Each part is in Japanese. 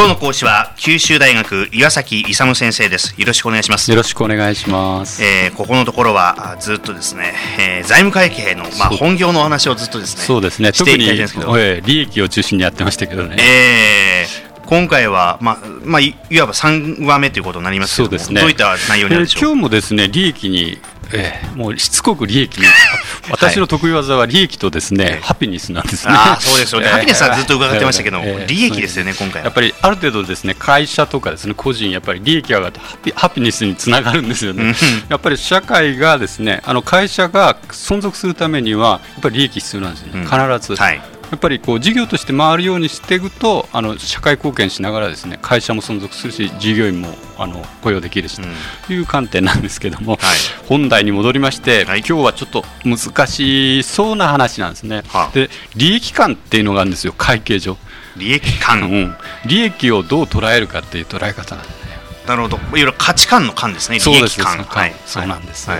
今日の講師は九州大学岩崎勇先生です。よろしくお願いします。よろしくお願いします、えー、ここのところはずっとですね、えー、財務会計のまあ本業のお話をずっとですねそうですね。していきたいんですけど、えー、利益を中心にやってましたけどね。えー今回は、まあまあ、いわば3話目ということになりますけどそうですね。どういった内容になるでしょう、えー、今日もですね利益にえー、もうしつこく利益に。私の得意技は利益とですね、はい、ハピネスなんですね。あそうですよね、えー、ハピネスはずっと伺ってましたけど、えー、利益ですよね、今回やっぱりある程度ですね会社とかですね個人やっぱり利益が上がってハピハピネスにつながるんですよね。やっぱり社会がですねあの会社が存続するためにはやっぱり利益必要なんですよね、うん、必ず。はいやっぱりこう事業として回るようにしていくとあの社会貢献しながらですね会社も存続するし従業員もあの雇用できるしという観点なんですけども、うんはい、本題に戻りまして、はい、今日はちょっと難しそうな話なんですね。はあ、で利益感っていうのがあるんですよ会計上。利益感、うん、利益をどう捉えるかっていう捉え方なんですね。なるほど。いわゆる価値観の観ですねそうですはい、そうなんですよ。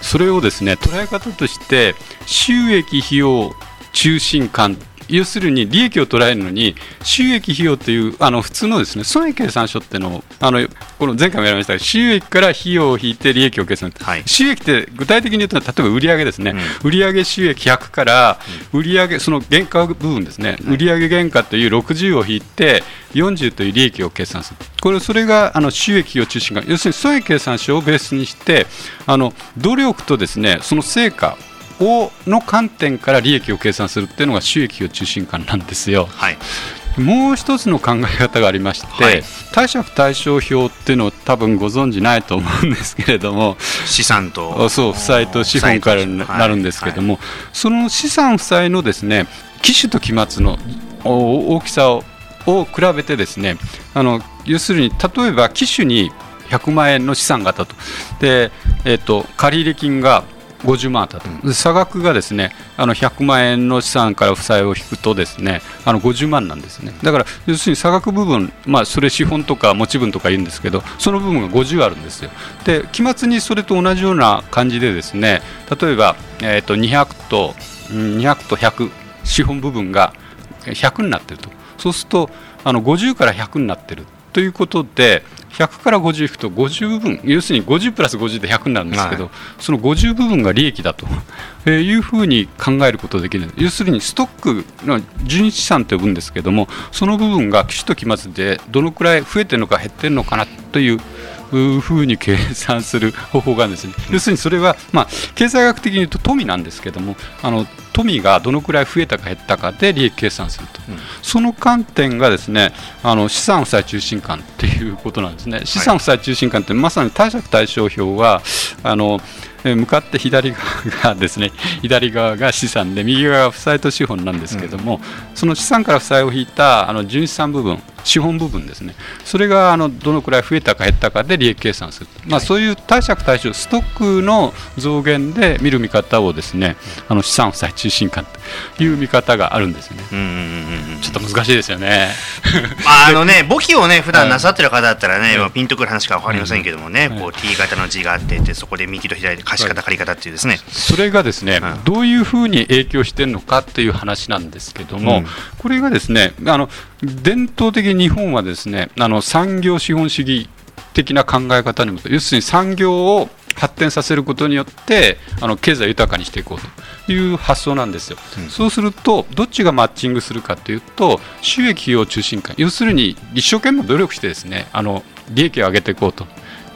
それをですね捉え方として収益費用中心感要するに利益を捉えるのに収益費用というあの普通のですね損益計算書っていうのをあのこの前回もやりましたが収益から費用を引いて利益を計算、はい、収益って具体的に言うと例えば売上ですね、うん、売上収益100から売上その原価部分ですね、売上原価という60を引いて40という利益を計算する。これそれがあの収益費用中心化要するに損益計算書をベースにしてあの努力とですねその成果をの観点から利益を計算するっていうのが収益を中心感なんですよ。はい。もう一つの考え方がありまして、はい、貸借対照表っていうのを多分ご存じないと思うんですけれども資産と。そう負債と資本からなるんですけれども、はいはい、その資産負債のですね期首と期末の大きさをを比べてですねあの要するに例えば期首に100万円の資産があったと。で、えーと、と借入金が50万あったと、うん、差額がですねあの100万円の資産から負債を引くとですねあの50万なんですね。だから要するに差額部分、まあ、それ資本とか持ち分とか言うんですけどその部分が50あるんですよ。で期末にそれと同じような感じでですね例えば、えー、と200と200と100資本部分が100になってると。そうするとあの50から100になってるということで100から50いくと50部分要するに50プラス50で100になるんですけど、はい、その50部分が利益だと。いうふうに考えることができる要するにストックの純資産と呼ぶんですけどもその部分が期首と期末でどのくらい増えてるのか減ってるのかなというふうに計算する方法があるんですね、要するにそれは、まあ、経済学的に言うと富なんですけどもあの富がどのくらい増えたか減ったかで利益計算すると、うん、その観点がですねあの資産負債中心感っていうことなんですね。資産負債中心感ってまさに貸借対照表はあの向かって左側がですね 左側が資産で右側が負債と資本なんですけれども、うん、その資産から負債を引いたあの純資産部分資本部分ですね。それがあのどのくらい増えたか減ったかで利益計算する、まあ、そういう貸借対照ストックの増減で見る見方をですねあの資産負債中心感という見方があるんですよね、うんうんうんうん、ちょっと難しいですよね。まああのね 簿記をね普段なさってる方だったらね、うん、ピンとくる話か分かりませんけどもね、うん、こう T 型の字があってそこで右と左で貸し方借り方っていうですね。それがですね、うん、どういうふうに影響してるのかっていう話なんですけども、これがですねあの伝統的に日本はですねあの産業資本主義的な考え方にも要するに産業を発展させることによってあの経済豊かにしていこうという発想なんですよ、うん、そうするとどっちがマッチングするかというと収益費用中心化要するに一生懸命努力してですねあの利益を上げていこうと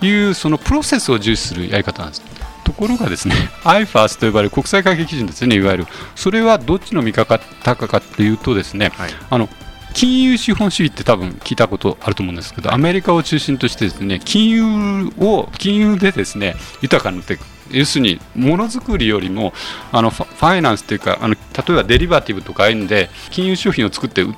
いうそのプロセスを重視するやり方なんです。ところがですね IFAS と呼ばれる国際会計基準ですねいわゆる。それはどっちの見方かというとですね、はい、あの金融資本主義って多分聞いたことあると思うんですけど、アメリカを中心としてですね金融を金融でですね豊かになっていく。要するにものづくりよりもあのファイナンスというかあの例えばデリバティブとかああいうんで金融商品を作って売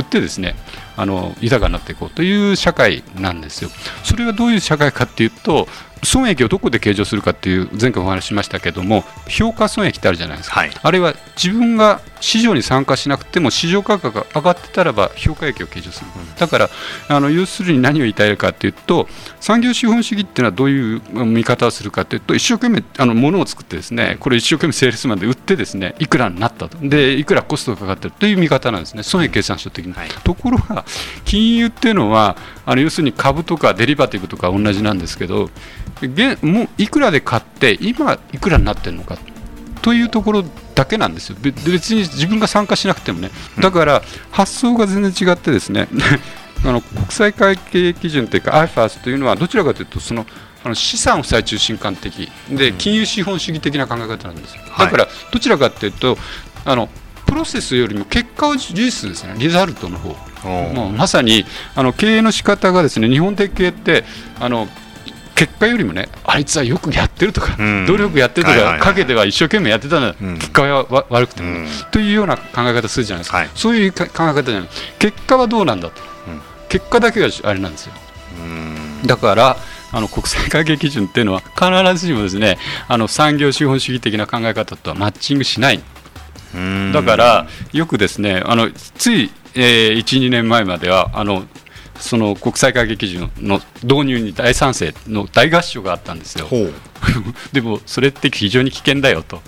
ってですねあの豊かになっていこうという社会なんですよ。それはどういう社会かっていうと損益をどこで計上するかっていう前回お話ししましたけども評価損益ってあるじゃないですか、はい、あれは自分が市場に参加しなくても市場価格が上がってたらば評価益を計上する、うん、だからあの要するに何を言いたいかというと産業資本主義っていうのはどういう見方をするかというと一生懸命あの物を作ってですねこれ一生懸命セールスマンで売ってですねいくらになっったと。でいくらコストがかかってるという見方なんですね。損益計算書的に、はい、ところが金融っていうのはあの要するに株とかデリバティブとか同じなんですけど現もういくらで買って今いくらになってるのかというところだけなんですよ。別に自分が参加しなくてもね。だから発想が全然違ってですね あの国際会計基準というか IFAS というのはどちらかというとそのあの資産負債中心観的。で金融資本主義的な考え方なんですよ、だからどちらかというとあのプロセスよりも結果を重視するんですね。リザルトの方。もうまさにあの経営の仕方がですね日本的経営ってあの結果よりもねあいつはよくやってるとか、うん、努力やってるとか、陰では一生懸命やってたの、うん、結果は悪くても、ね、というような考え方するじゃないですか、はい、そういう考え方じゃない。結果はどうなんだと、結果だけがあれなんですよ。だからあの国際会計基準っていうのは必ずしもですねあの産業資本主義的な考え方とはマッチングしないだからよくですねあのつい、えー、12年前まではあのその国際会計基準の導入に大賛成の大合唱があったんですよ。でもそれって非常に危険だよと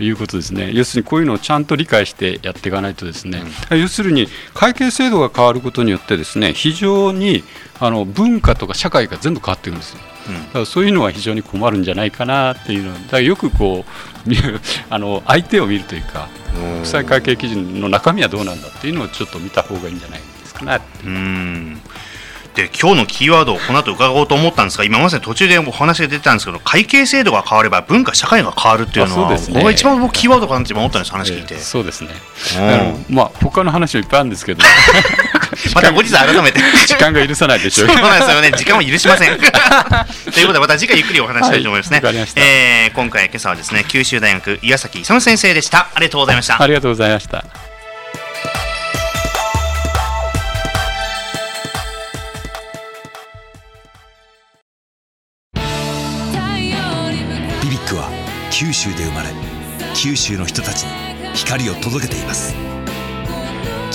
いうことですね、うん、要するにこういうのをちゃんと理解してやっていかないとですね、うん、要するに会計制度が変わることによってですね非常にあの文化とか社会が全部変わっていくんですよ。だからそういうのは非常に困るんじゃないかなっていうのだからよくこう あの相手を見るというか国際会計基準の中身はどうなん。だっていうのをちょっと見た方がいいん。じゃないですかね。うんで今日のキーワードをこの後伺おうと思ったんですが今まさに途中でお話が出てたんですけど会計制度が変われば文化社会が変わるっていうのは、ね、ここが一番僕キーワードかなって思ったんです話聞いて、えー、そうですね、うん、まあ他の話はいっぱいあるんですけどまた後日改めて。時間が許さないでしょう。そうなんですよね。時間も許しません。ということでまた次回ゆっくりお話したいと思いますね、はい、えー、今回今朝はですね九州大学岩崎勇先生でした。ありがとうございました。ありがとうございました。九州で生まれ九州の人たちに光を届けています